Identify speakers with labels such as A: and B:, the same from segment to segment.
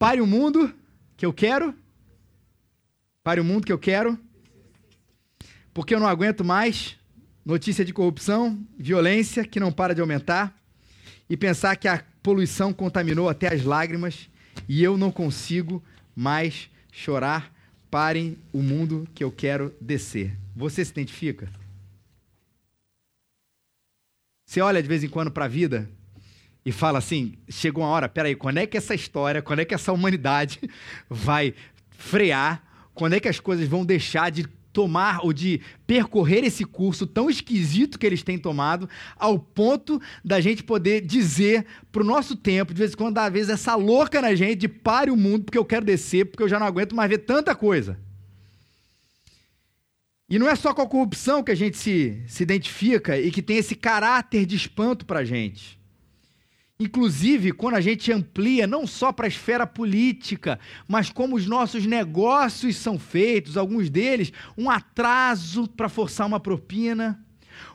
A: Pare o mundo que eu quero. Pare o mundo que eu quero. Porque eu não aguento mais notícia de corrupção, violência que não para de aumentar e pensar que a poluição contaminou até as lágrimas e eu não consigo mais chorar. Parem o mundo que eu quero descer. Você se identifica? Você olha de vez em quando para a vida e fala assim: chegou uma hora, peraí, quando é que essa história, quando é que essa humanidade vai frear? Quando é que as coisas vão deixar de tomar ou de percorrer esse curso tão esquisito que eles têm tomado, ao ponto da gente poder dizer para o nosso tempo, de vez em quando, às vezes, essa louca na gente de pare o mundo porque eu quero descer, porque eu já não aguento mais ver tanta coisa. E não é só com a corrupção que a gente se, se identifica e que tem esse caráter de espanto para a gente. Inclusive, quando a gente amplia não só para a esfera política, mas como os nossos negócios são feitos, alguns deles, um atraso para forçar uma propina,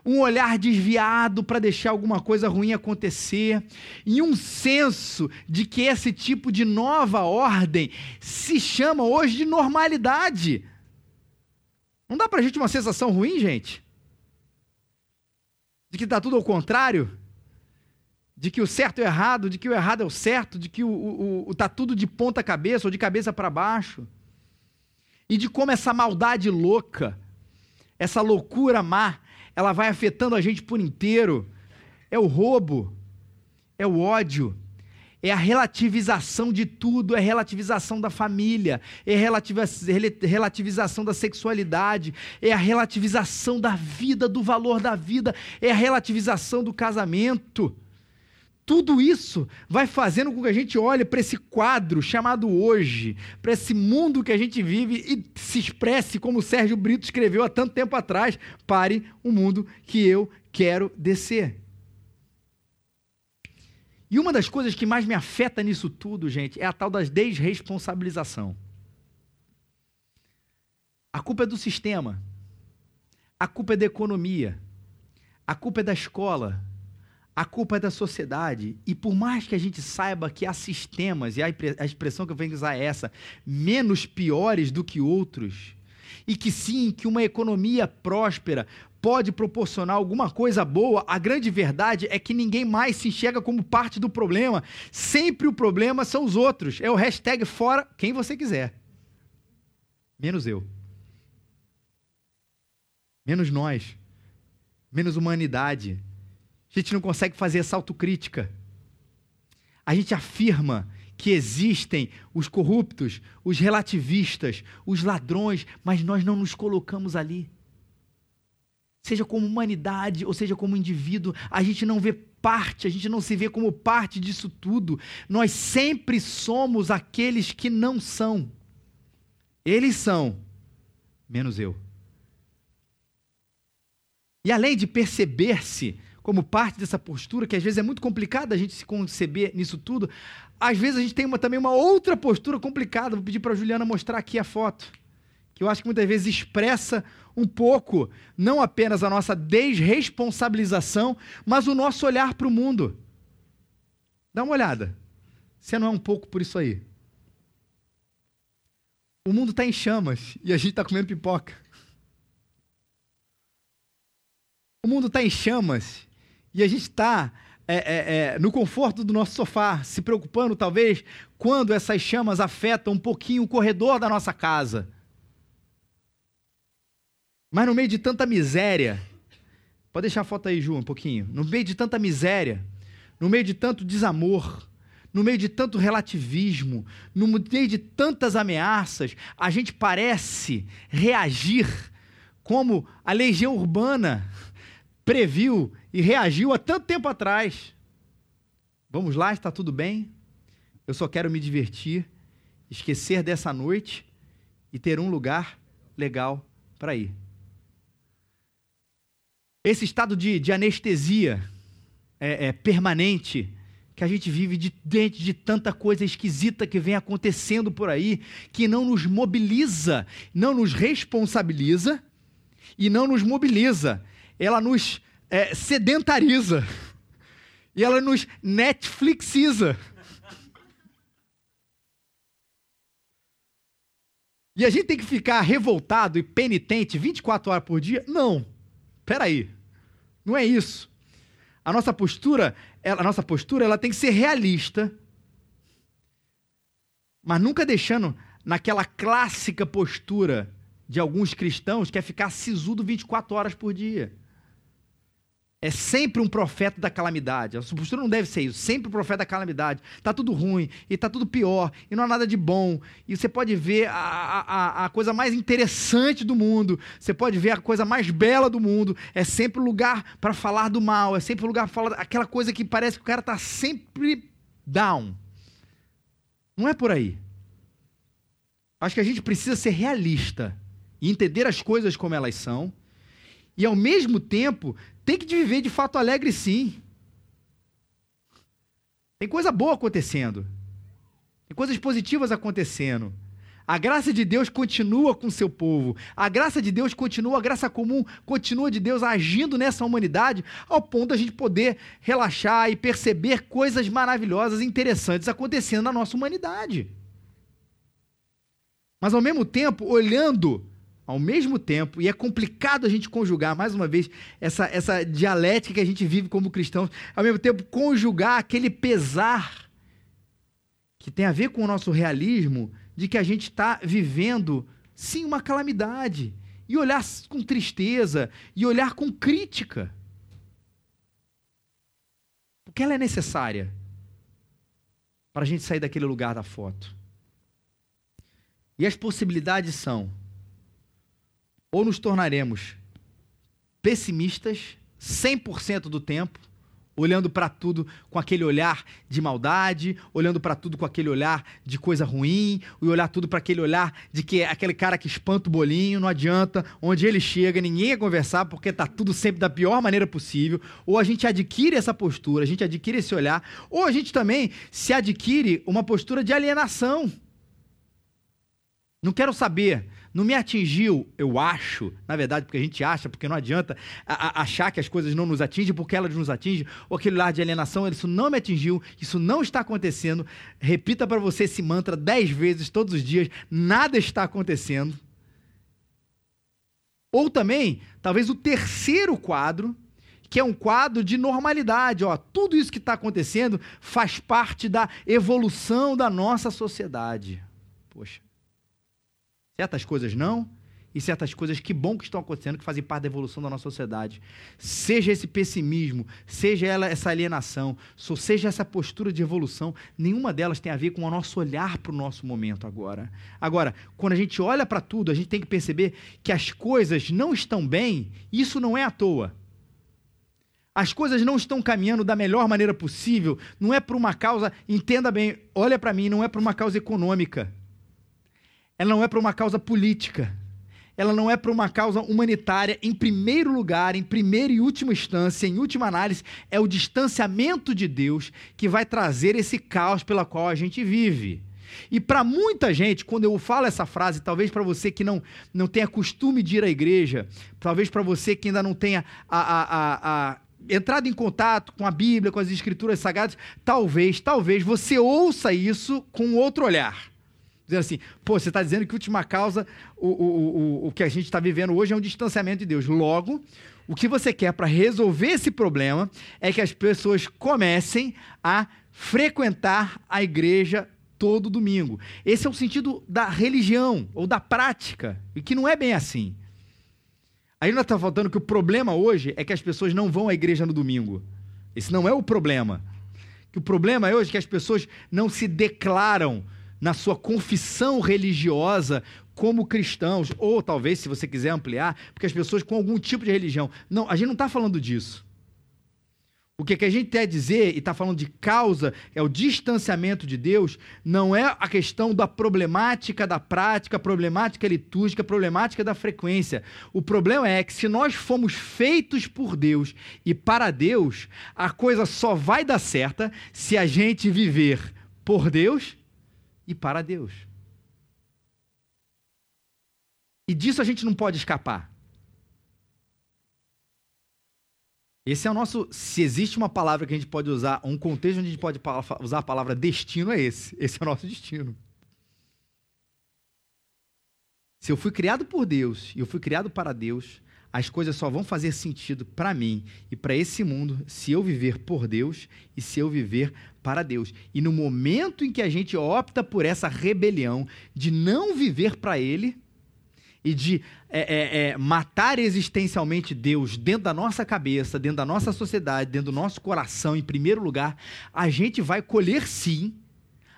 A: um olhar desviado para deixar alguma coisa ruim acontecer, e um senso de que esse tipo de nova ordem se chama hoje de normalidade. Não dá para a gente uma sensação ruim, gente? De que está tudo ao contrário? De que o certo é errado, de que o errado é o certo, de que o, o, o tá tudo de ponta cabeça ou de cabeça para baixo. E de como essa maldade louca, essa loucura má, ela vai afetando a gente por inteiro. É o roubo, é o ódio, é a relativização de tudo, é a relativização da família, é a relativização da sexualidade, é a relativização da vida, do valor da vida, é a relativização do casamento. Tudo isso vai fazendo com que a gente olhe para esse quadro chamado hoje, para esse mundo que a gente vive e se expresse como o Sérgio Brito escreveu há tanto tempo atrás: pare o mundo que eu quero descer. E uma das coisas que mais me afeta nisso tudo, gente, é a tal das desresponsabilização. A culpa é do sistema, a culpa é da economia, a culpa é da escola, a culpa é da sociedade. E por mais que a gente saiba que há sistemas, e a expressão que eu venho usar é essa, menos piores do que outros, e que sim, que uma economia próspera pode proporcionar alguma coisa boa, a grande verdade é que ninguém mais se enxerga como parte do problema. Sempre o problema são os outros. É o hashtag fora quem você quiser. Menos eu. Menos nós. Menos humanidade a gente não consegue fazer essa autocrítica. A gente afirma que existem os corruptos, os relativistas, os ladrões, mas nós não nos colocamos ali. Seja como humanidade ou seja como indivíduo, a gente não vê parte, a gente não se vê como parte disso tudo. Nós sempre somos aqueles que não são. Eles são, menos eu. E além de perceber-se como parte dessa postura, que às vezes é muito complicado a gente se conceber nisso tudo, às vezes a gente tem uma, também uma outra postura complicada. Vou pedir para a Juliana mostrar aqui a foto, que eu acho que muitas vezes expressa um pouco, não apenas a nossa desresponsabilização, mas o nosso olhar para o mundo. Dá uma olhada. Você não é um pouco por isso aí? O mundo está em chamas e a gente está comendo pipoca. O mundo está em chamas e a gente está é, é, é, no conforto do nosso sofá, se preocupando talvez quando essas chamas afetam um pouquinho o corredor da nossa casa. Mas no meio de tanta miséria, pode deixar a foto aí, Ju, um pouquinho. No meio de tanta miséria, no meio de tanto desamor, no meio de tanto relativismo, no meio de tantas ameaças, a gente parece reagir como a legião urbana previu e reagiu há tanto tempo atrás. Vamos lá, está tudo bem? Eu só quero me divertir, esquecer dessa noite e ter um lugar legal para ir. Esse estado de, de anestesia é, é, permanente que a gente vive de, dentro de tanta coisa esquisita que vem acontecendo por aí, que não nos mobiliza, não nos responsabiliza e não nos mobiliza. Ela nos é, sedentariza. E ela nos Netflixiza. E a gente tem que ficar revoltado e penitente 24 horas por dia? Não. Peraí. Não é isso. A nossa postura, a nossa postura, ela tem que ser realista, mas nunca deixando naquela clássica postura de alguns cristãos que é ficar sisudo 24 horas por dia. É sempre um profeta da calamidade. A sua postura não deve ser isso. Sempre um profeta da calamidade. Está tudo ruim, e está tudo pior, e não há nada de bom. E você pode ver a, a, a coisa mais interessante do mundo. Você pode ver a coisa mais bela do mundo. É sempre o um lugar para falar do mal. É sempre o um lugar para falar aquela coisa que parece que o cara está sempre down. Não é por aí. Acho que a gente precisa ser realista e entender as coisas como elas são. E ao mesmo tempo tem que viver de fato alegre, sim. Tem coisa boa acontecendo. Tem coisas positivas acontecendo. A graça de Deus continua com o seu povo. A graça de Deus continua, a graça comum continua de Deus agindo nessa humanidade, ao ponto da gente poder relaxar e perceber coisas maravilhosas e interessantes acontecendo na nossa humanidade. Mas ao mesmo tempo, olhando ao mesmo tempo, e é complicado a gente conjugar, mais uma vez, essa, essa dialética que a gente vive como cristãos, ao mesmo tempo, conjugar aquele pesar que tem a ver com o nosso realismo de que a gente está vivendo, sim, uma calamidade, e olhar com tristeza, e olhar com crítica. Porque ela é necessária para a gente sair daquele lugar da foto. E as possibilidades são ou nos tornaremos pessimistas 100% do tempo, olhando para tudo com aquele olhar de maldade, olhando para tudo com aquele olhar de coisa ruim, e olhar tudo para aquele olhar de que é aquele cara que espanta o bolinho, não adianta, onde ele chega, ninguém ia conversar porque tá tudo sempre da pior maneira possível, ou a gente adquire essa postura, a gente adquire esse olhar, ou a gente também se adquire uma postura de alienação. Não quero saber não me atingiu, eu acho, na verdade, porque a gente acha, porque não adianta a, a, achar que as coisas não nos atingem, porque elas nos atingem, ou aquele lar de alienação, isso não me atingiu, isso não está acontecendo. Repita para você esse mantra dez vezes todos os dias, nada está acontecendo. Ou também, talvez o terceiro quadro, que é um quadro de normalidade. Ó, tudo isso que está acontecendo faz parte da evolução da nossa sociedade. Poxa. Certas coisas não, e certas coisas que bom que estão acontecendo, que fazem parte da evolução da nossa sociedade. Seja esse pessimismo, seja ela essa alienação, seja essa postura de evolução, nenhuma delas tem a ver com o nosso olhar para o nosso momento agora. Agora, quando a gente olha para tudo, a gente tem que perceber que as coisas não estão bem, isso não é à toa. As coisas não estão caminhando da melhor maneira possível, não é por uma causa, entenda bem, olha para mim, não é por uma causa econômica ela não é para uma causa política, ela não é para uma causa humanitária. Em primeiro lugar, em primeira e última instância, em última análise, é o distanciamento de Deus que vai trazer esse caos pela qual a gente vive. E para muita gente, quando eu falo essa frase, talvez para você que não, não tenha costume de ir à igreja, talvez para você que ainda não tenha a, a, a, a entrado em contato com a Bíblia, com as Escrituras Sagradas, talvez, talvez você ouça isso com outro olhar. Dizendo assim, pô, você está dizendo que a última causa, o, o, o, o que a gente está vivendo hoje é um distanciamento de Deus. Logo, o que você quer para resolver esse problema é que as pessoas comecem a frequentar a igreja todo domingo. Esse é o sentido da religião ou da prática, e que não é bem assim. Aí nós está faltando que o problema hoje é que as pessoas não vão à igreja no domingo. Esse não é o problema. Que o problema é hoje que as pessoas não se declaram na sua confissão religiosa como cristãos, ou talvez, se você quiser ampliar, porque as pessoas com algum tipo de religião. Não, a gente não está falando disso. O que, que a gente quer dizer, e está falando de causa, é o distanciamento de Deus, não é a questão da problemática da prática, problemática litúrgica, problemática da frequência. O problema é que se nós fomos feitos por Deus e para Deus, a coisa só vai dar certa se a gente viver por Deus e para Deus. E disso a gente não pode escapar. Esse é o nosso. Se existe uma palavra que a gente pode usar, um contexto onde a gente pode usar a palavra destino, é esse. Esse é o nosso destino. Se eu fui criado por Deus e eu fui criado para Deus, as coisas só vão fazer sentido para mim e para esse mundo se eu viver por Deus e se eu viver para Deus. E no momento em que a gente opta por essa rebelião de não viver para Ele e de é, é, é, matar existencialmente Deus dentro da nossa cabeça, dentro da nossa sociedade, dentro do nosso coração, em primeiro lugar, a gente vai colher sim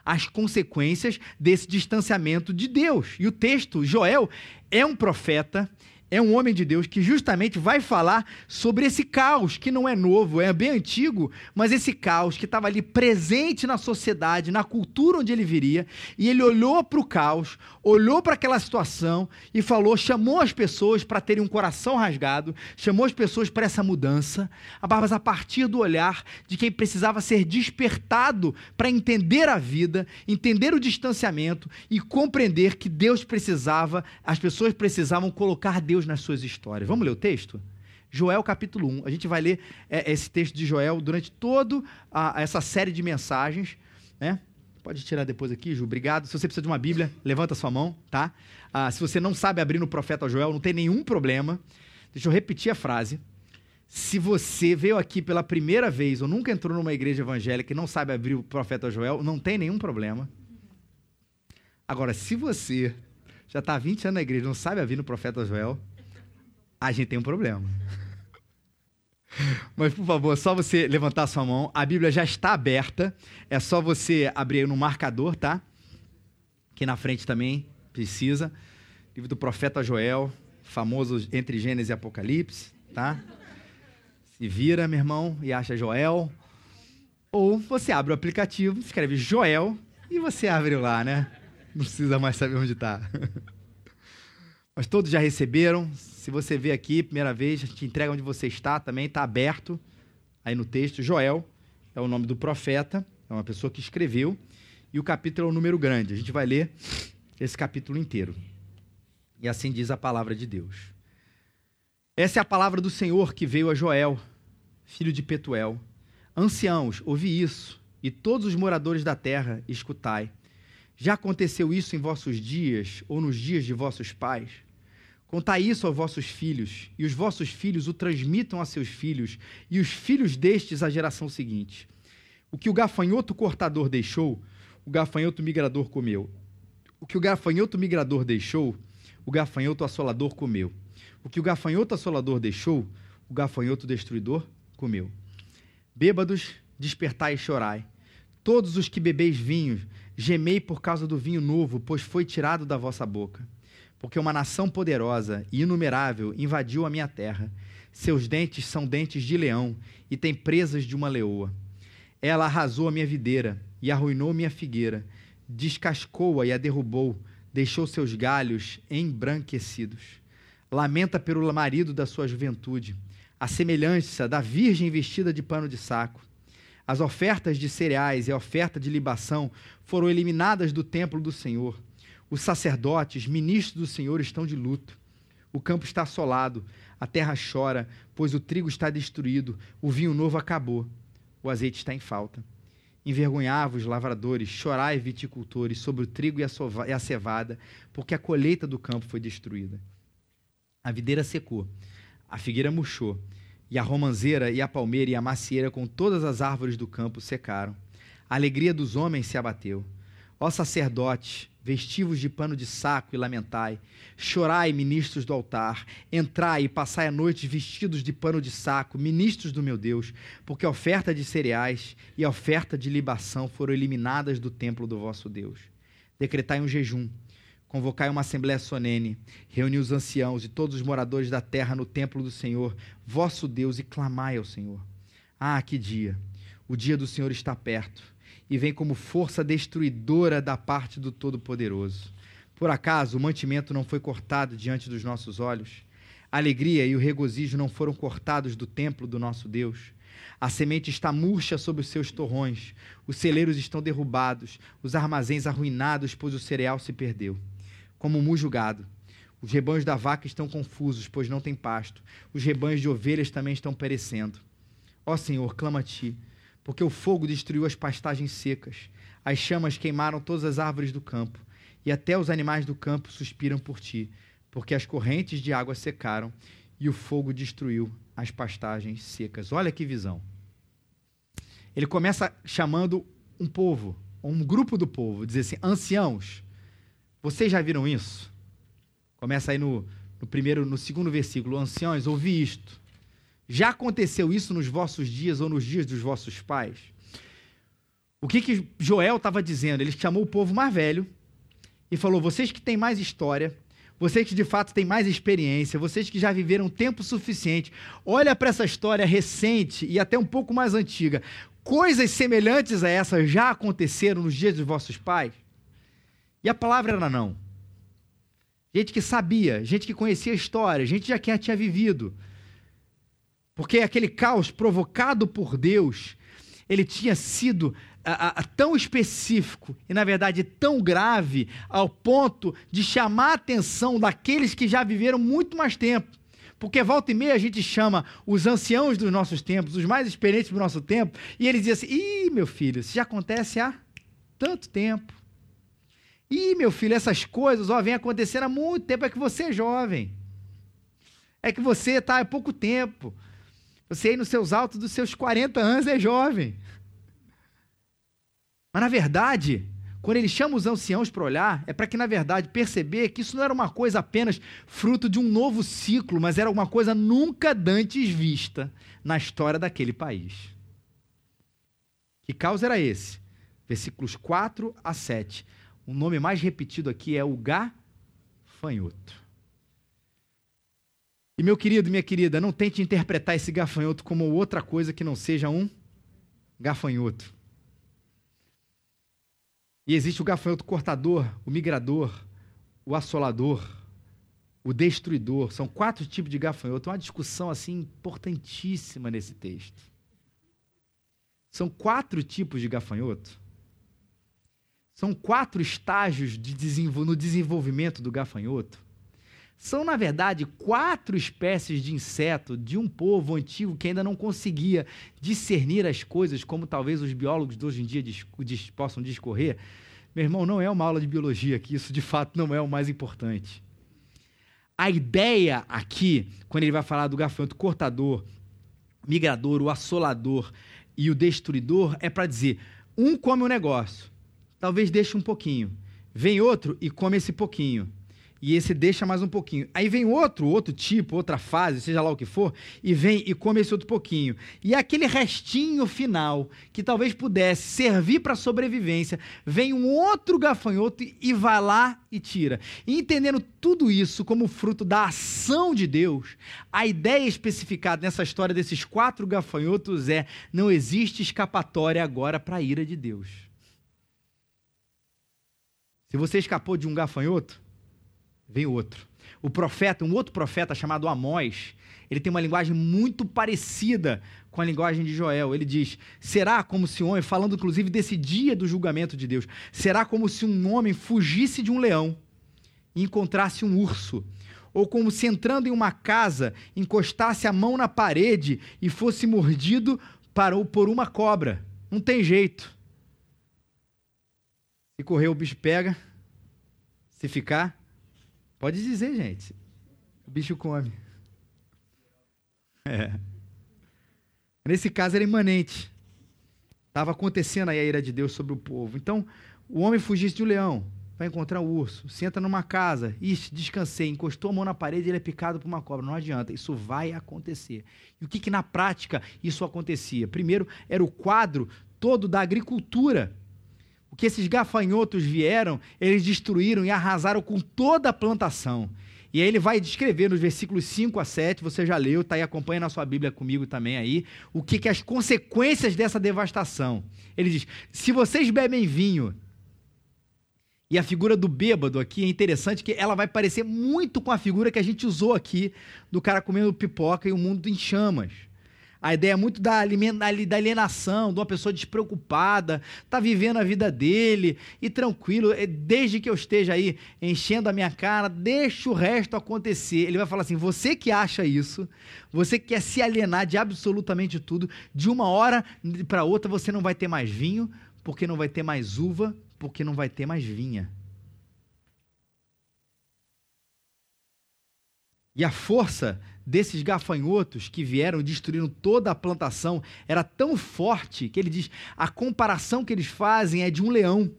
A: as consequências desse distanciamento de Deus. E o texto, Joel, é um profeta é um homem de Deus que justamente vai falar sobre esse caos que não é novo, é bem antigo, mas esse caos que estava ali presente na sociedade, na cultura onde ele viria, e ele olhou para o caos, olhou para aquela situação e falou, chamou as pessoas para terem um coração rasgado, chamou as pessoas para essa mudança, mas a partir do olhar de quem precisava ser despertado para entender a vida, entender o distanciamento e compreender que Deus precisava, as pessoas precisavam colocar Deus Deus nas suas histórias. Vamos ler o texto? Joel capítulo 1. A gente vai ler é, esse texto de Joel durante toda essa série de mensagens. Né? Pode tirar depois aqui, Ju. Obrigado. Se você precisa de uma Bíblia, levanta sua mão, tá? Ah, se você não sabe abrir no profeta Joel, não tem nenhum problema. Deixa eu repetir a frase. Se você veio aqui pela primeira vez ou nunca entrou numa igreja evangélica e não sabe abrir o profeta Joel, não tem nenhum problema. Agora, se você já está há 20 anos na igreja, não sabe abrir no profeta Joel, a gente tem um problema. Mas, por favor, só você levantar sua mão. A Bíblia já está aberta. É só você abrir no marcador, tá? Aqui na frente também precisa. Livro do profeta Joel, famoso entre Gênesis e Apocalipse, tá? Se vira, meu irmão, e acha Joel. Ou você abre o aplicativo, escreve Joel e você abre lá, né? Não precisa mais saber onde está. Mas todos já receberam. Se você vê aqui, primeira vez, a gente entrega onde você está também, está aberto aí no texto. Joel é o nome do profeta, é uma pessoa que escreveu. E o capítulo é um número grande. A gente vai ler esse capítulo inteiro. E assim diz a palavra de Deus. Essa é a palavra do Senhor que veio a Joel, filho de Petuel. Anciãos, ouvi isso, e todos os moradores da terra, escutai. Já aconteceu isso em vossos dias ou nos dias de vossos pais? Contai isso aos vossos filhos, e os vossos filhos o transmitam a seus filhos, e os filhos destes à geração seguinte. O que o gafanhoto cortador deixou, o gafanhoto migrador comeu. O que o gafanhoto migrador deixou, o gafanhoto assolador comeu. O que o gafanhoto assolador deixou, o gafanhoto destruidor comeu. Bêbados, despertai e chorai. Todos os que bebeis vinho, Gemei por causa do vinho novo, pois foi tirado da vossa boca. Porque uma nação poderosa e inumerável invadiu a minha terra. Seus dentes são dentes de leão e tem presas de uma leoa. Ela arrasou a minha videira e arruinou minha figueira, descascou-a e a derrubou, deixou seus galhos embranquecidos. Lamenta pelo marido da sua juventude, a semelhança da virgem vestida de pano de saco. As ofertas de cereais e a oferta de libação foram eliminadas do templo do Senhor. Os sacerdotes, ministros do Senhor, estão de luto. O campo está assolado, a terra chora, pois o trigo está destruído, o vinho novo acabou, o azeite está em falta. Envergonhava os lavradores, chorai viticultores sobre o trigo e a cevada, porque a colheita do campo foi destruída. A videira secou, a figueira murchou, e a romanzeira, e a palmeira, e a macieira, com todas as árvores do campo, secaram. A alegria dos homens se abateu. Ó sacerdotes, vestivos de pano de saco e lamentai. Chorai, ministros do altar. Entrai e passai a noite vestidos de pano de saco, ministros do meu Deus, porque a oferta de cereais e a oferta de libação foram eliminadas do templo do vosso Deus. Decretai um jejum Convocai uma assembléia solene, reuni os anciãos e todos os moradores da terra no templo do Senhor, vosso Deus, e clamai ao Senhor. Ah, que dia! O dia do Senhor está perto e vem como força destruidora da parte do Todo-Poderoso. Por acaso o mantimento não foi cortado diante dos nossos olhos? A alegria e o regozijo não foram cortados do templo do nosso Deus? A semente está murcha sobre os seus torrões, os celeiros estão derrubados, os armazéns arruinados, pois o cereal se perdeu como mujo gado. Os rebanhos da vaca estão confusos, pois não tem pasto. Os rebanhos de ovelhas também estão perecendo. Ó Senhor, clama a ti, porque o fogo destruiu as pastagens secas. As chamas queimaram todas as árvores do campo, e até os animais do campo suspiram por ti, porque as correntes de água secaram e o fogo destruiu as pastagens secas. Olha que visão. Ele começa chamando um povo, um grupo do povo, dizer assim: anciãos, vocês já viram isso? Começa aí no, no primeiro, no segundo versículo: anciãos, ouvi isto. Já aconteceu isso nos vossos dias ou nos dias dos vossos pais? O que, que Joel estava dizendo? Ele chamou o povo mais velho e falou: vocês que têm mais história, vocês que de fato têm mais experiência, vocês que já viveram tempo suficiente, olha para essa história recente e até um pouco mais antiga. Coisas semelhantes a essa já aconteceram nos dias dos vossos pais? E a palavra era não. Gente que sabia, gente que conhecia a história, gente já que tinha vivido. Porque aquele caos provocado por Deus, ele tinha sido a, a, tão específico e, na verdade, tão grave ao ponto de chamar a atenção daqueles que já viveram muito mais tempo. Porque volta e meia a gente chama os anciãos dos nossos tempos, os mais experientes do nosso tempo, e eles dizem assim: ih, meu filho, isso já acontece há tanto tempo. Ih, meu filho, essas coisas ó, vêm acontecendo há muito tempo, é que você é jovem. É que você está há pouco tempo. Você aí nos seus altos dos seus 40 anos é jovem. Mas na verdade, quando ele chama os anciãos para olhar, é para que, na verdade, perceber que isso não era uma coisa apenas fruto de um novo ciclo, mas era uma coisa nunca dantes vista na história daquele país. Que caos era esse? Versículos 4 a 7. O nome mais repetido aqui é o gafanhoto. E meu querido, minha querida, não tente interpretar esse gafanhoto como outra coisa que não seja um gafanhoto. E existe o gafanhoto cortador, o migrador, o assolador, o destruidor. São quatro tipos de gafanhoto. Uma discussão assim importantíssima nesse texto. São quatro tipos de gafanhoto. São quatro estágios de desenvol no desenvolvimento do gafanhoto. São, na verdade, quatro espécies de inseto de um povo antigo que ainda não conseguia discernir as coisas como talvez os biólogos de hoje em dia possam discorrer. Meu irmão, não é uma aula de biologia que isso de fato não é o mais importante. A ideia aqui, quando ele vai falar do gafanhoto cortador, migrador, o assolador e o destruidor, é para dizer: um come um negócio, talvez deixe um pouquinho, vem outro e come esse pouquinho e esse deixa mais um pouquinho. Aí vem outro, outro tipo, outra fase, seja lá o que for, e vem e come esse outro pouquinho. E aquele restinho final, que talvez pudesse servir para sobrevivência, vem um outro gafanhoto e vai lá e tira. E entendendo tudo isso como fruto da ação de Deus, a ideia especificada nessa história desses quatro gafanhotos é: não existe escapatória agora para a ira de Deus. Se você escapou de um gafanhoto, vem outro. O profeta, um outro profeta chamado Amós, ele tem uma linguagem muito parecida com a linguagem de Joel. Ele diz: será como se um homem, falando inclusive desse dia do julgamento de Deus, será como se um homem fugisse de um leão e encontrasse um urso, ou como se entrando em uma casa encostasse a mão na parede e fosse mordido por uma cobra. Não tem jeito. Se correr, o bicho pega. Se ficar, Pode dizer, gente. O bicho come. É. Nesse caso era imanente. Estava acontecendo aí a ira de Deus sobre o povo. Então, o homem fugisse de um leão, vai encontrar um urso, senta numa casa, ixi, descansei, encostou a mão na parede, ele é picado por uma cobra. Não adianta, isso vai acontecer. E o que, que na prática isso acontecia? Primeiro, era o quadro todo da agricultura que esses gafanhotos vieram, eles destruíram e arrasaram com toda a plantação. E aí ele vai descrever nos versículos 5 a 7, você já leu, está aí, acompanha na sua Bíblia comigo também aí, o que, que as consequências dessa devastação. Ele diz: se vocês bebem vinho, e a figura do bêbado aqui é interessante que ela vai parecer muito com a figura que a gente usou aqui do cara comendo pipoca e o mundo em chamas. A ideia é muito da alienação, de uma pessoa despreocupada, tá vivendo a vida dele e tranquilo, é, desde que eu esteja aí enchendo a minha cara, deixa o resto acontecer. Ele vai falar assim: você que acha isso, você que quer se alienar de absolutamente tudo, de uma hora para outra você não vai ter mais vinho, porque não vai ter mais uva, porque não vai ter mais vinha. E a força desses gafanhotos que vieram destruíram toda a plantação era tão forte que ele diz: a comparação que eles fazem é de um leão.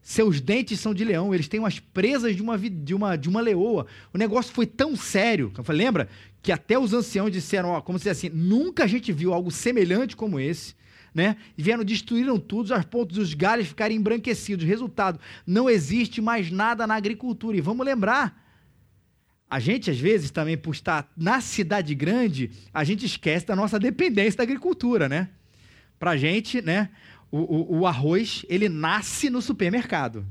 A: Seus dentes são de leão, eles têm umas presas de uma, de uma, de uma leoa. O negócio foi tão sério, eu falei, lembra? Que até os anciãos disseram, ó, como se assim, nunca a gente viu algo semelhante como esse. Né? E vieram, destruíram tudo, aos pontos dos galhos ficarem embranquecidos. Resultado, não existe mais nada na agricultura. E vamos lembrar, a gente, às vezes, também, por estar na cidade grande, a gente esquece da nossa dependência da agricultura, né? Pra gente, né? o, o, o arroz, ele nasce no supermercado,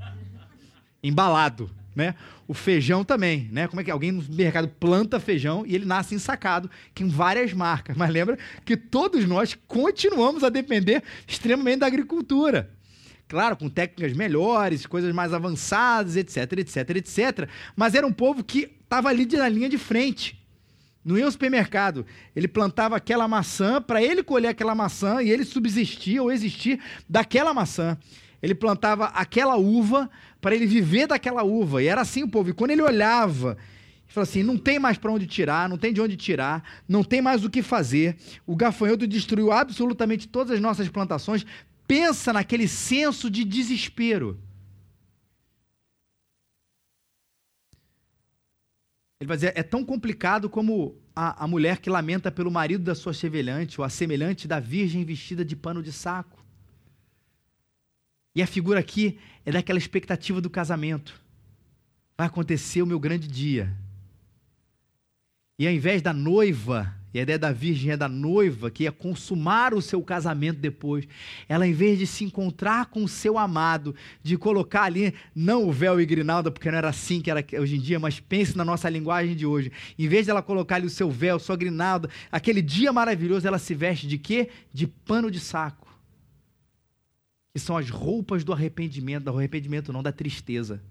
A: embalado, né? O feijão também, né? Como é que alguém no mercado planta feijão e ele nasce ensacado, com várias marcas. Mas lembra que todos nós continuamos a depender extremamente da agricultura. Claro, com técnicas melhores, coisas mais avançadas, etc, etc, etc. Mas era um povo que estava ali na linha de frente. Não ia ao supermercado. Ele plantava aquela maçã para ele colher aquela maçã e ele subsistir ou existir daquela maçã. Ele plantava aquela uva para ele viver daquela uva. E era assim o povo. E quando ele olhava, ele falou assim: não tem mais para onde tirar, não tem de onde tirar, não tem mais o que fazer. O gafanhoto destruiu absolutamente todas as nossas plantações. Pensa naquele senso de desespero. Ele vai dizer: é tão complicado como a, a mulher que lamenta pelo marido da sua semelhante, ou a semelhante da virgem vestida de pano de saco. E a figura aqui é daquela expectativa do casamento. Vai acontecer o meu grande dia. E ao invés da noiva a ideia da virgem é da noiva que ia consumar o seu casamento depois. Ela, em vez de se encontrar com o seu amado, de colocar ali, não o véu e grinalda, porque não era assim que era hoje em dia, mas pense na nossa linguagem de hoje. Em vez de ela colocar ali o seu véu, sua grinalda, aquele dia maravilhoso, ela se veste de quê? De pano de saco. Que são as roupas do arrependimento, do arrependimento não, da tristeza.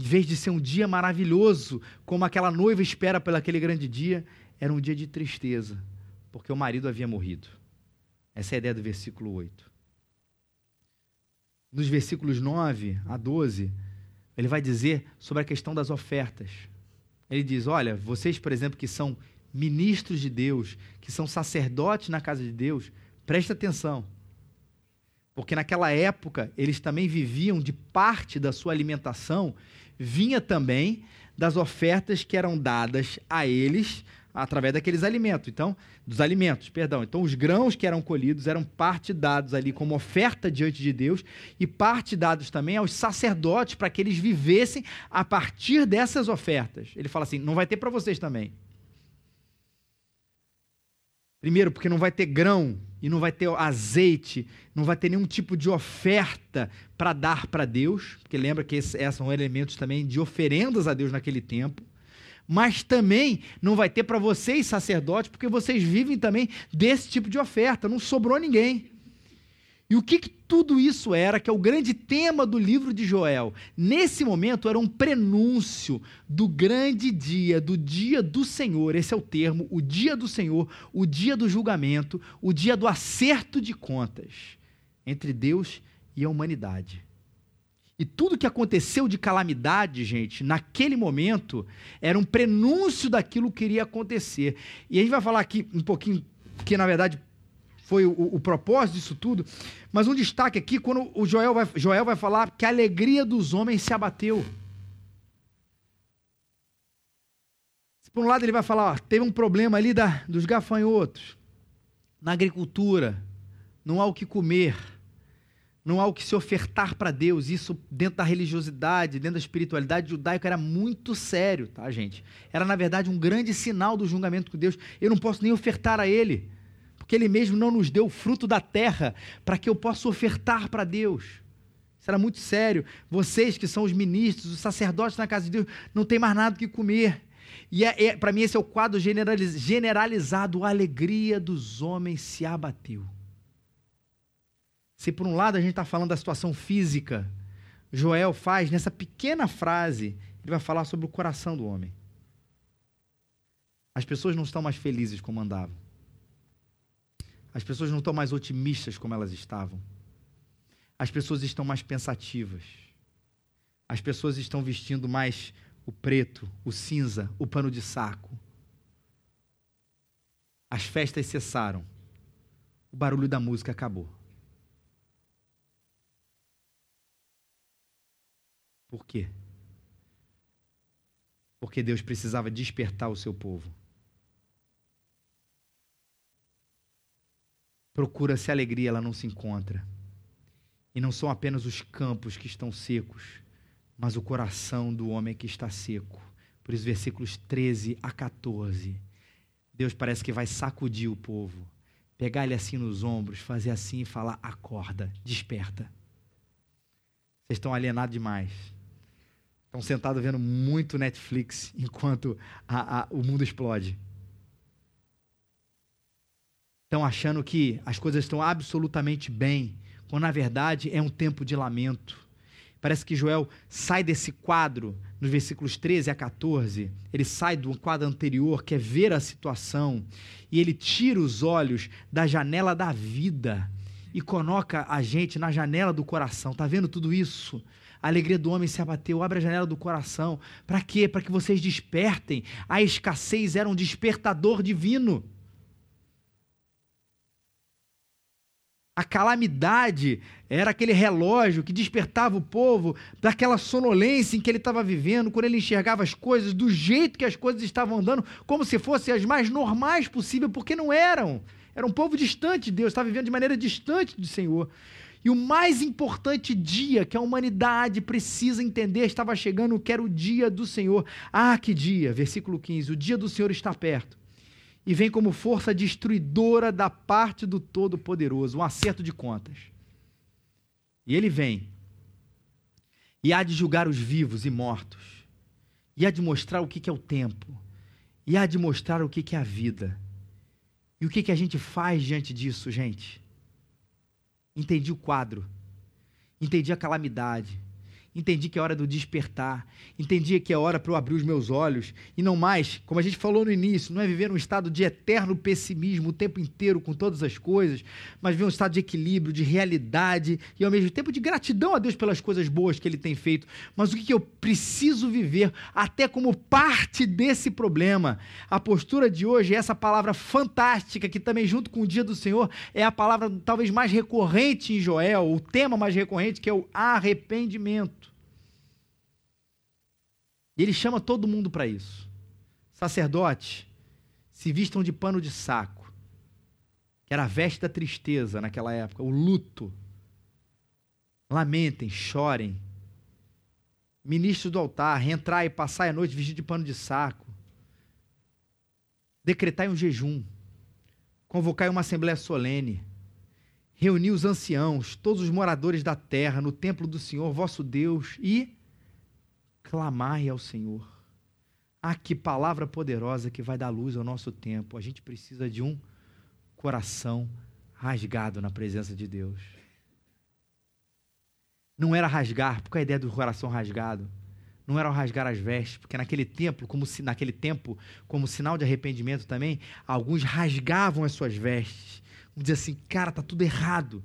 A: Em vez de ser um dia maravilhoso, como aquela noiva espera pelo aquele grande dia, era um dia de tristeza, porque o marido havia morrido. Essa é a ideia do versículo 8. Nos versículos 9 a 12, ele vai dizer sobre a questão das ofertas. Ele diz: Olha, vocês, por exemplo, que são ministros de Deus, que são sacerdotes na casa de Deus, presta atenção. Porque naquela época eles também viviam de parte da sua alimentação vinha também das ofertas que eram dadas a eles através daqueles alimentos. Então, dos alimentos, perdão. Então, os grãos que eram colhidos eram parte dados ali como oferta diante de Deus e parte dados também aos sacerdotes para que eles vivessem a partir dessas ofertas. Ele fala assim: não vai ter para vocês também. Primeiro, porque não vai ter grão e não vai ter azeite, não vai ter nenhum tipo de oferta para dar para Deus, porque lembra que esses são elementos também de oferendas a Deus naquele tempo. Mas também não vai ter para vocês, sacerdotes, porque vocês vivem também desse tipo de oferta, não sobrou ninguém. E o que, que, tudo isso era, que é o grande tema do livro de Joel? Nesse momento era um prenúncio do grande dia, do dia do Senhor, esse é o termo, o dia do Senhor, o dia do julgamento, o dia do acerto de contas entre Deus e a humanidade. E tudo que aconteceu de calamidade, gente, naquele momento, era um prenúncio daquilo que iria acontecer. E a gente vai falar aqui um pouquinho, que na verdade foi o, o, propósito disso tudo. Mas um destaque aqui, quando o Joel vai, Joel vai falar que a alegria dos homens se abateu. Por um lado, ele vai falar: ó, teve um problema ali da, dos gafanhotos, na agricultura, não há o que comer, não há o que se ofertar para Deus. Isso, dentro da religiosidade, dentro da espiritualidade judaica, era muito sério, tá, gente? Era, na verdade, um grande sinal do julgamento com Deus. Eu não posso nem ofertar a Ele porque Ele mesmo não nos deu o fruto da terra para que eu possa ofertar para Deus. Isso era muito sério. Vocês que são os ministros, os sacerdotes na casa de Deus, não tem mais nada que comer. E é, é, para mim esse é o quadro generaliz, generalizado. A alegria dos homens se abateu. Se por um lado a gente está falando da situação física, Joel faz nessa pequena frase, ele vai falar sobre o coração do homem. As pessoas não estão mais felizes como andavam. As pessoas não estão mais otimistas como elas estavam. As pessoas estão mais pensativas. As pessoas estão vestindo mais o preto, o cinza, o pano de saco. As festas cessaram. O barulho da música acabou. Por quê? Porque Deus precisava despertar o seu povo. Procura-se alegria, ela não se encontra. E não são apenas os campos que estão secos, mas o coração do homem que está seco. Por isso, versículos 13 a 14. Deus parece que vai sacudir o povo, pegar ele assim nos ombros, fazer assim e falar: acorda, desperta. Vocês estão alienados demais. Estão sentados vendo muito Netflix enquanto a, a, o mundo explode. Estão achando que as coisas estão absolutamente bem, quando na verdade é um tempo de lamento. Parece que Joel sai desse quadro, nos versículos 13 a 14, ele sai do quadro anterior, que é ver a situação, e ele tira os olhos da janela da vida e coloca a gente na janela do coração. Está vendo tudo isso? A alegria do homem se abateu. Abre a janela do coração. Para quê? Para que vocês despertem. A escassez era um despertador divino. A calamidade era aquele relógio que despertava o povo daquela sonolência em que ele estava vivendo, quando ele enxergava as coisas do jeito que as coisas estavam andando, como se fossem as mais normais possível, porque não eram. Era um povo distante de Deus, estava vivendo de maneira distante do Senhor. E o mais importante dia que a humanidade precisa entender estava chegando, que era o dia do Senhor. Ah, que dia! Versículo 15: o dia do Senhor está perto e vem como força destruidora da parte do Todo-Poderoso, um acerto de contas. E ele vem, e há de julgar os vivos e mortos, e há de mostrar o que é o tempo, e há de mostrar o que é a vida. E o que a gente faz diante disso, gente? Entendi o quadro, entendi a calamidade, Entendi que é hora do despertar. Entendi que é hora para eu abrir os meus olhos. E não mais, como a gente falou no início, não é viver um estado de eterno pessimismo o tempo inteiro com todas as coisas, mas viver um estado de equilíbrio, de realidade e ao mesmo tempo de gratidão a Deus pelas coisas boas que Ele tem feito. Mas o que eu preciso viver, até como parte desse problema? A postura de hoje é essa palavra fantástica, que também, junto com o dia do Senhor, é a palavra talvez mais recorrente em Joel, o tema mais recorrente, que é o arrependimento. E ele chama todo mundo para isso. Sacerdotes, se vistam de pano de saco, que era a veste da tristeza naquela época, o luto. Lamentem, chorem. Ministros do altar, entrai e passai a noite vestido de pano de saco. Decretai um jejum. Convocai uma assembléia solene. Reuni os anciãos, todos os moradores da terra, no templo do Senhor, vosso Deus, e clamai ao Senhor. Ah, que palavra poderosa que vai dar luz ao nosso tempo. A gente precisa de um coração rasgado na presença de Deus. Não era rasgar, porque a ideia do coração rasgado não era rasgar as vestes, porque naquele tempo, como se naquele tempo, como sinal de arrependimento também, alguns rasgavam as suas vestes. Vamos dizer assim, cara, tá tudo errado.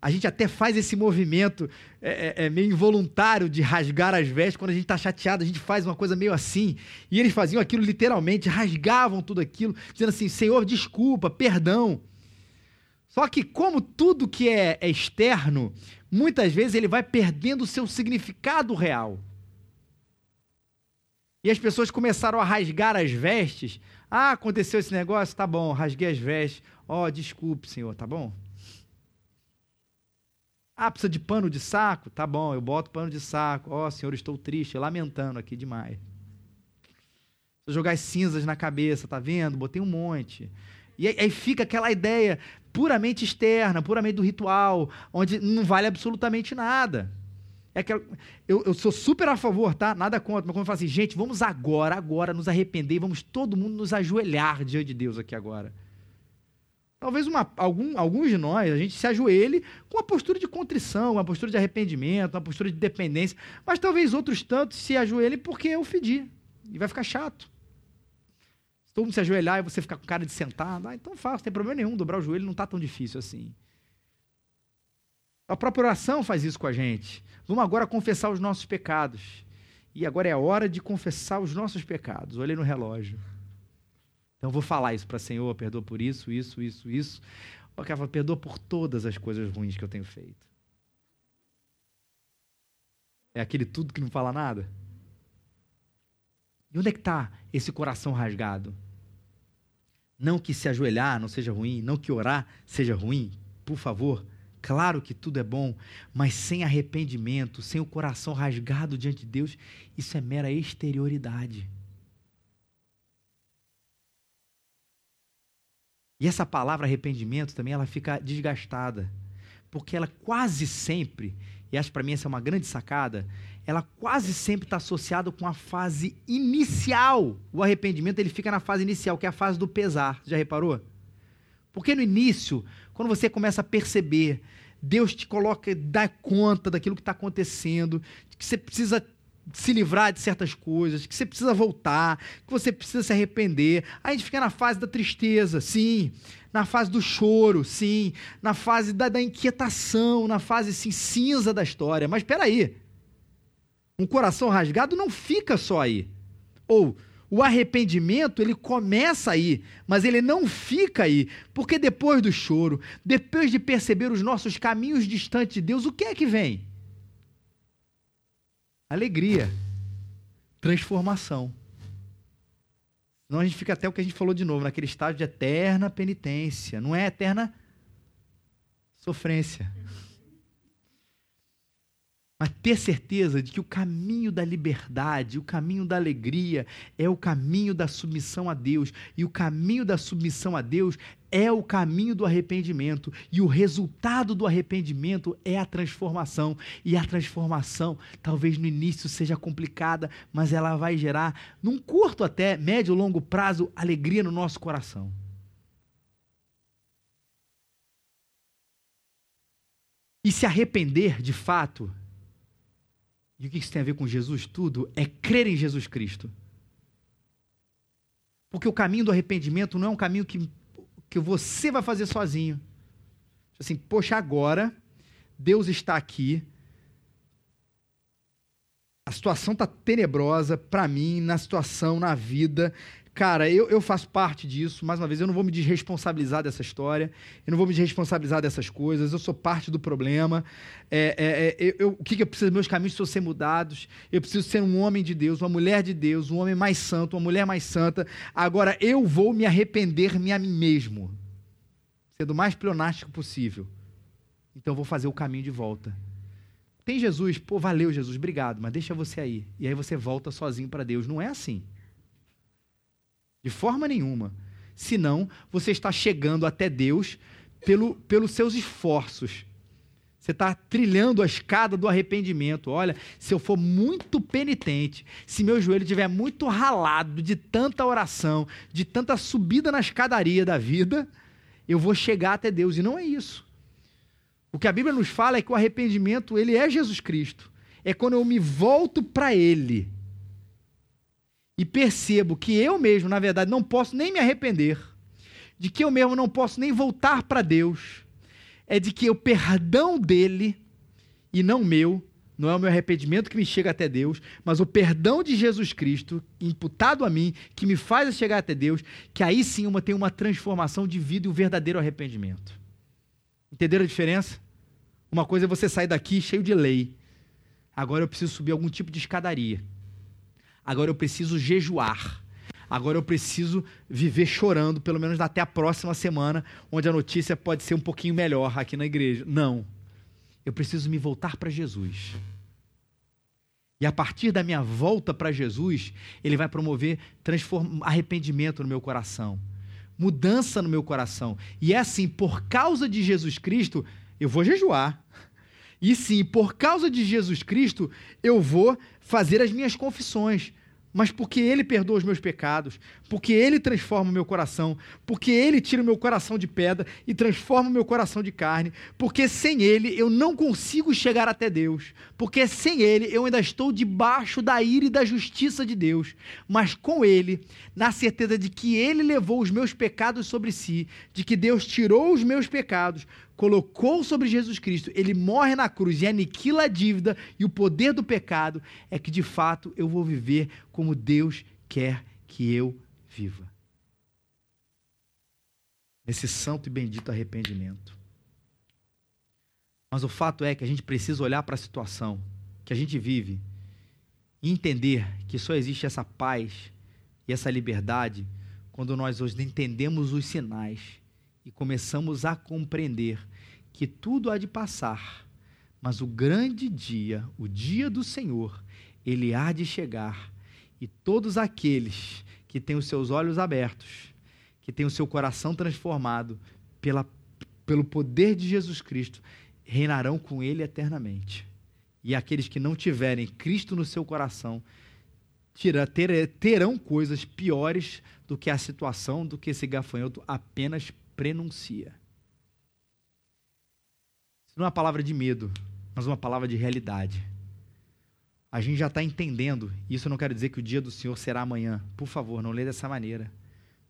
A: A gente até faz esse movimento é, é, é meio involuntário de rasgar as vestes. Quando a gente está chateado, a gente faz uma coisa meio assim. E eles faziam aquilo literalmente, rasgavam tudo aquilo, dizendo assim: Senhor, desculpa, perdão. Só que, como tudo que é, é externo, muitas vezes ele vai perdendo o seu significado real. E as pessoas começaram a rasgar as vestes. Ah, aconteceu esse negócio? Tá bom, rasguei as vestes. Ó, oh, desculpe, Senhor, tá bom? Ah, precisa de pano de saco? Tá bom, eu boto pano de saco. Ó, oh, senhor, estou triste, lamentando aqui demais. Vou jogar as cinzas na cabeça, tá vendo? Botei um monte. E aí, fica aquela ideia puramente externa, puramente do ritual, onde não vale absolutamente nada. É que eu, eu, sou super a favor, tá? Nada contra, mas quando eu falo assim, gente, vamos agora, agora nos arrepender, vamos todo mundo nos ajoelhar diante de Deus aqui agora. Talvez uma, algum, alguns de nós, a gente se ajoelhe com uma postura de contrição, uma postura de arrependimento, uma postura de dependência, mas talvez outros tantos se ajoelhem porque eu fedi. E vai ficar chato. Se todo mundo se ajoelhar e você ficar com cara de sentado, ah, então faça, não tem problema nenhum, dobrar o joelho não está tão difícil assim. A própria oração faz isso com a gente. Vamos agora confessar os nossos pecados. E agora é a hora de confessar os nossos pecados. Olhei no relógio. Então eu vou falar isso para Senhor, perdoa por isso, isso, isso, isso. O cara fala, perdoa por todas as coisas ruins que eu tenho feito. É aquele tudo que não fala nada? E onde é que está esse coração rasgado? Não que se ajoelhar não seja ruim, não que orar seja ruim, por favor. Claro que tudo é bom, mas sem arrependimento, sem o coração rasgado diante de Deus, isso é mera exterioridade. E essa palavra arrependimento também ela fica desgastada, porque ela quase sempre, e acho para mim essa é uma grande sacada, ela quase sempre está associada com a fase inicial. O arrependimento ele fica na fase inicial, que é a fase do pesar. Já reparou? Porque no início, quando você começa a perceber, Deus te coloca, dá conta daquilo que está acontecendo, que você precisa se livrar de certas coisas, que você precisa voltar, que você precisa se arrepender. Aí a gente fica na fase da tristeza, sim. Na fase do choro, sim. Na fase da, da inquietação, na fase assim, cinza da história. Mas espera aí. Um coração rasgado não fica só aí. Ou o arrependimento, ele começa aí, mas ele não fica aí, porque depois do choro, depois de perceber os nossos caminhos distantes de Deus, o que é que vem? Alegria, transformação. Senão a gente fica até o que a gente falou de novo, naquele estágio de eterna penitência, não é eterna sofrência. Mas ter certeza de que o caminho da liberdade, o caminho da alegria, é o caminho da submissão a Deus. E o caminho da submissão a Deus é o caminho do arrependimento. E o resultado do arrependimento é a transformação. E a transformação, talvez no início seja complicada, mas ela vai gerar, num curto até, médio longo prazo, alegria no nosso coração. E se arrepender, de fato, e o que isso tem a ver com Jesus? Tudo é crer em Jesus Cristo. Porque o caminho do arrependimento não é um caminho que, que você vai fazer sozinho. Assim, poxa, agora Deus está aqui. A situação está tenebrosa para mim, na situação, na vida. Cara, eu, eu faço parte disso, mais uma vez, eu não vou me desresponsabilizar dessa história, eu não vou me desresponsabilizar dessas coisas, eu sou parte do problema. É, é, é, eu, o que, que eu preciso? Meus caminhos precisam ser mudados, eu preciso ser um homem de Deus, uma mulher de Deus, um homem mais santo, uma mulher mais santa. Agora, eu vou me arrepender-me a mim mesmo, sendo o mais pleonástico possível. Então, eu vou fazer o caminho de volta. Tem Jesus, pô, valeu Jesus, obrigado, mas deixa você aí. E aí você volta sozinho para Deus. Não é assim. De forma nenhuma. Senão, você está chegando até Deus pelo, pelos seus esforços. Você está trilhando a escada do arrependimento. Olha, se eu for muito penitente, se meu joelho estiver muito ralado de tanta oração, de tanta subida na escadaria da vida, eu vou chegar até Deus. E não é isso. O que a Bíblia nos fala é que o arrependimento, ele é Jesus Cristo. É quando eu me volto para Ele e percebo que eu mesmo, na verdade, não posso nem me arrepender, de que eu mesmo não posso nem voltar para Deus, é de que o perdão dele e não meu, não é o meu arrependimento que me chega até Deus, mas o perdão de Jesus Cristo, imputado a mim, que me faz chegar até Deus, que aí sim uma tem uma transformação de vida e o um verdadeiro arrependimento. Entenderam a diferença? Uma coisa é você sair daqui cheio de lei. Agora eu preciso subir algum tipo de escadaria agora eu preciso jejuar. Agora eu preciso viver chorando, pelo menos até a próxima semana, onde a notícia pode ser um pouquinho melhor aqui na igreja. Não. Eu preciso me voltar para Jesus. E a partir da minha volta para Jesus, ele vai promover arrependimento no meu coração, mudança no meu coração. E é assim, por causa de Jesus Cristo, eu vou jejuar. E sim, por causa de Jesus Cristo, eu vou fazer as minhas confissões mas porque Ele perdoa os meus pecados, porque Ele transforma o meu coração, porque Ele tira o meu coração de pedra e transforma o meu coração de carne, porque sem Ele eu não consigo chegar até Deus, porque sem Ele eu ainda estou debaixo da ira e da justiça de Deus, mas com Ele, na certeza de que Ele levou os meus pecados sobre si, de que Deus tirou os meus pecados, colocou sobre Jesus Cristo, ele morre na cruz e aniquila a dívida e o poder do pecado, é que de fato eu vou viver como Deus quer que eu viva. Nesse santo e bendito arrependimento. Mas o fato é que a gente precisa olhar para a situação que a gente vive e entender que só existe essa paz e essa liberdade quando nós hoje entendemos os sinais e começamos a compreender que tudo há de passar, mas o grande dia, o dia do Senhor, ele há de chegar e todos aqueles que têm os seus olhos abertos, que têm o seu coração transformado pela, pelo poder de Jesus Cristo, reinarão com ele eternamente. E aqueles que não tiverem Cristo no seu coração terão coisas piores do que a situação do que esse gafanhoto apenas prenuncia. Isso não é uma palavra de medo, mas uma palavra de realidade. A gente já está entendendo, isso não quer dizer que o dia do Senhor será amanhã. Por favor, não lê dessa maneira.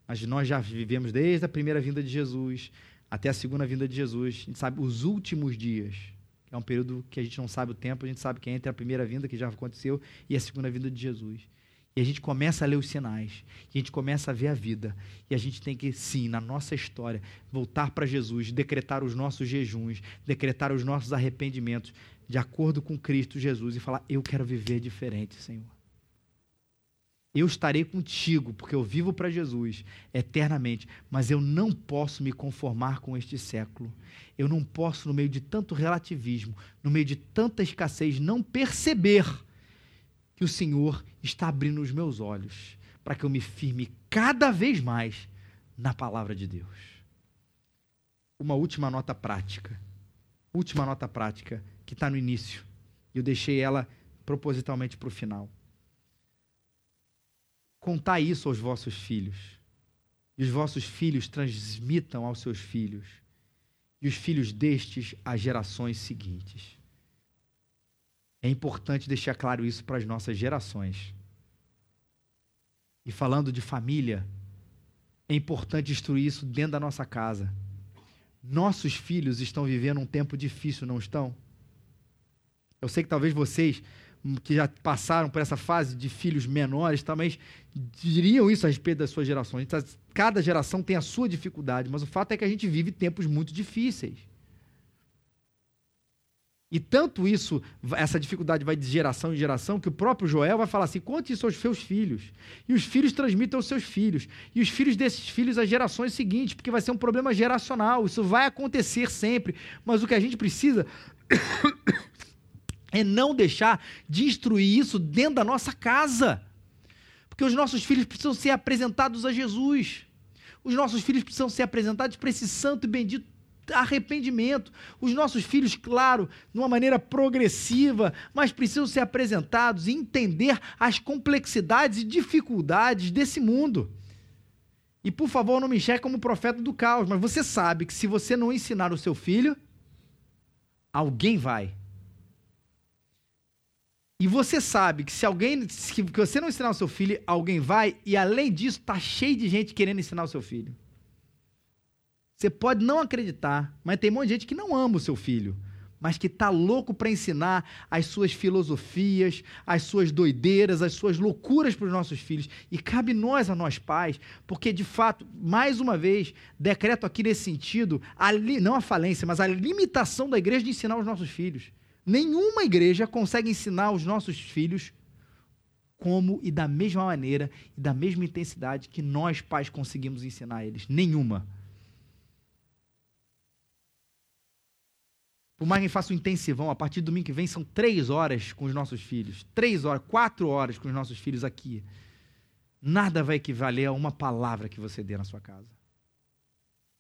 A: Mas nós já vivemos desde a primeira vinda de Jesus, até a segunda vinda de Jesus. A gente sabe os últimos dias. É um período que a gente não sabe o tempo, a gente sabe que é entre a primeira vinda, que já aconteceu, e a segunda vinda de Jesus. E a gente começa a ler os sinais, e a gente começa a ver a vida. E a gente tem que, sim, na nossa história, voltar para Jesus, decretar os nossos jejuns, decretar os nossos arrependimentos, de acordo com Cristo Jesus, e falar: Eu quero viver diferente, Senhor eu estarei contigo, porque eu vivo para Jesus eternamente, mas eu não posso me conformar com este século. Eu não posso, no meio de tanto relativismo, no meio de tanta escassez, não perceber que o Senhor está abrindo os meus olhos para que eu me firme cada vez mais na palavra de Deus. Uma última nota prática. Última nota prática que está no início. Eu deixei ela propositalmente para o final contar isso aos vossos filhos. E os vossos filhos transmitam aos seus filhos. E os filhos destes às gerações seguintes. É importante deixar claro isso para as nossas gerações. E falando de família, é importante instruir isso dentro da nossa casa. Nossos filhos estão vivendo um tempo difícil, não estão? Eu sei que talvez vocês que já passaram por essa fase de filhos menores também diriam isso a respeito das suas gerações. Cada geração tem a sua dificuldade, mas o fato é que a gente vive tempos muito difíceis. E tanto isso, essa dificuldade vai de geração em geração, que o próprio Joel vai falar assim: conte isso aos seus filhos. E os filhos transmitem aos seus filhos. E os filhos desses filhos às gerações seguintes, porque vai ser um problema geracional. Isso vai acontecer sempre. Mas o que a gente precisa é não deixar de instruir isso dentro da nossa casa. Porque os nossos filhos precisam ser apresentados a Jesus. Os nossos filhos precisam ser apresentados para esse santo e bendito arrependimento. Os nossos filhos, claro, de uma maneira progressiva, mas precisam ser apresentados e entender as complexidades e dificuldades desse mundo. E por favor, não me enxergue como profeta do caos, mas você sabe que se você não ensinar o seu filho, alguém vai. E você sabe que se alguém, que você não ensinar o seu filho, alguém vai, e além disso, está cheio de gente querendo ensinar o seu filho. Você pode não acreditar, mas tem um monte de gente que não ama o seu filho, mas que está louco para ensinar as suas filosofias, as suas doideiras, as suas loucuras para os nossos filhos. E cabe nós, a nós pais, porque de fato, mais uma vez, decreto aqui nesse sentido, não a falência, mas a limitação da igreja de ensinar os nossos filhos. Nenhuma igreja consegue ensinar os nossos filhos como e da mesma maneira e da mesma intensidade que nós pais conseguimos ensinar eles. Nenhuma. Por mais que faça um intensivão, a partir do domingo que vem são três horas com os nossos filhos. Três horas, quatro horas com os nossos filhos aqui. Nada vai equivaler a uma palavra que você dê na sua casa.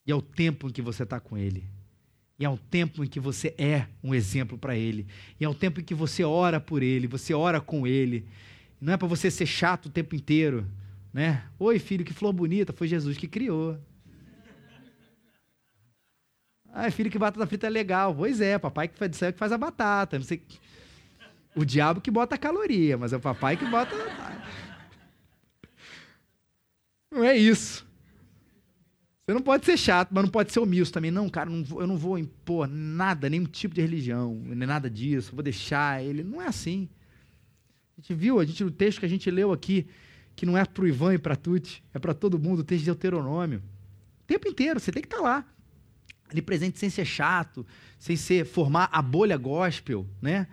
A: E ao tempo em que você está com ele. E um tempo em que você é um exemplo para ele. E um tempo em que você ora por ele, você ora com ele. Não é para você ser chato o tempo inteiro, né? Oi, filho, que flor bonita, foi Jesus que criou. Ah, filho, que batata frita é legal. Pois é, papai que faz, que faz a batata. Não sei. O diabo que bota a caloria, mas é o papai que bota. Não é isso. Você não pode ser chato, mas não pode ser omisso também. Não, cara, não vou, eu não vou impor nada, nenhum tipo de religião, nem nada disso. Vou deixar ele. Não é assim. A gente viu, a gente, o texto que a gente leu aqui, que não é para o Ivan e para Tuti, é para todo mundo, o texto de Deuteronômio. O tempo inteiro, você tem que estar tá lá. Ali presente sem ser chato, sem ser formar a bolha gospel, né?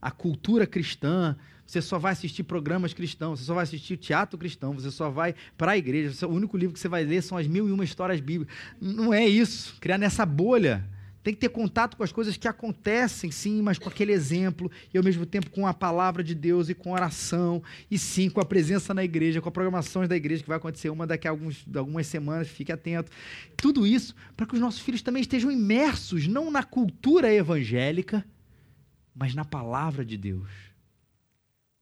A: A cultura cristã, você só vai assistir programas cristãos, você só vai assistir teatro cristão, você só vai para a igreja. O único livro que você vai ler são as mil e uma histórias bíblicas. Não é isso. Criar nessa bolha. Tem que ter contato com as coisas que acontecem, sim, mas com aquele exemplo, e ao mesmo tempo com a palavra de Deus e com oração, e sim, com a presença na igreja, com a programações da igreja, que vai acontecer uma daqui a alguns, algumas semanas, fique atento. Tudo isso para que os nossos filhos também estejam imersos, não na cultura evangélica, mas na palavra de Deus.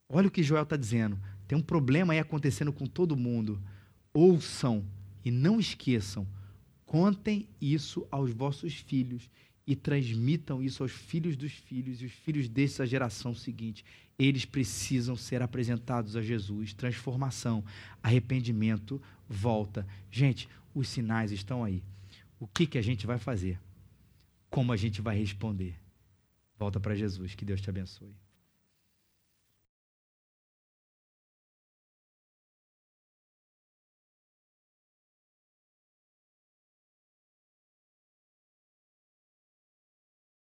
A: Olha o que Joel está dizendo. Tem um problema aí acontecendo com todo mundo. Ouçam e não esqueçam. Contem isso aos vossos filhos e transmitam isso aos filhos dos filhos e os filhos dessa geração seguinte. Eles precisam ser apresentados a Jesus. Transformação, arrependimento, volta. Gente, os sinais estão aí. O que, que a gente vai fazer? Como a gente vai responder? Volta para Jesus. Que Deus te abençoe.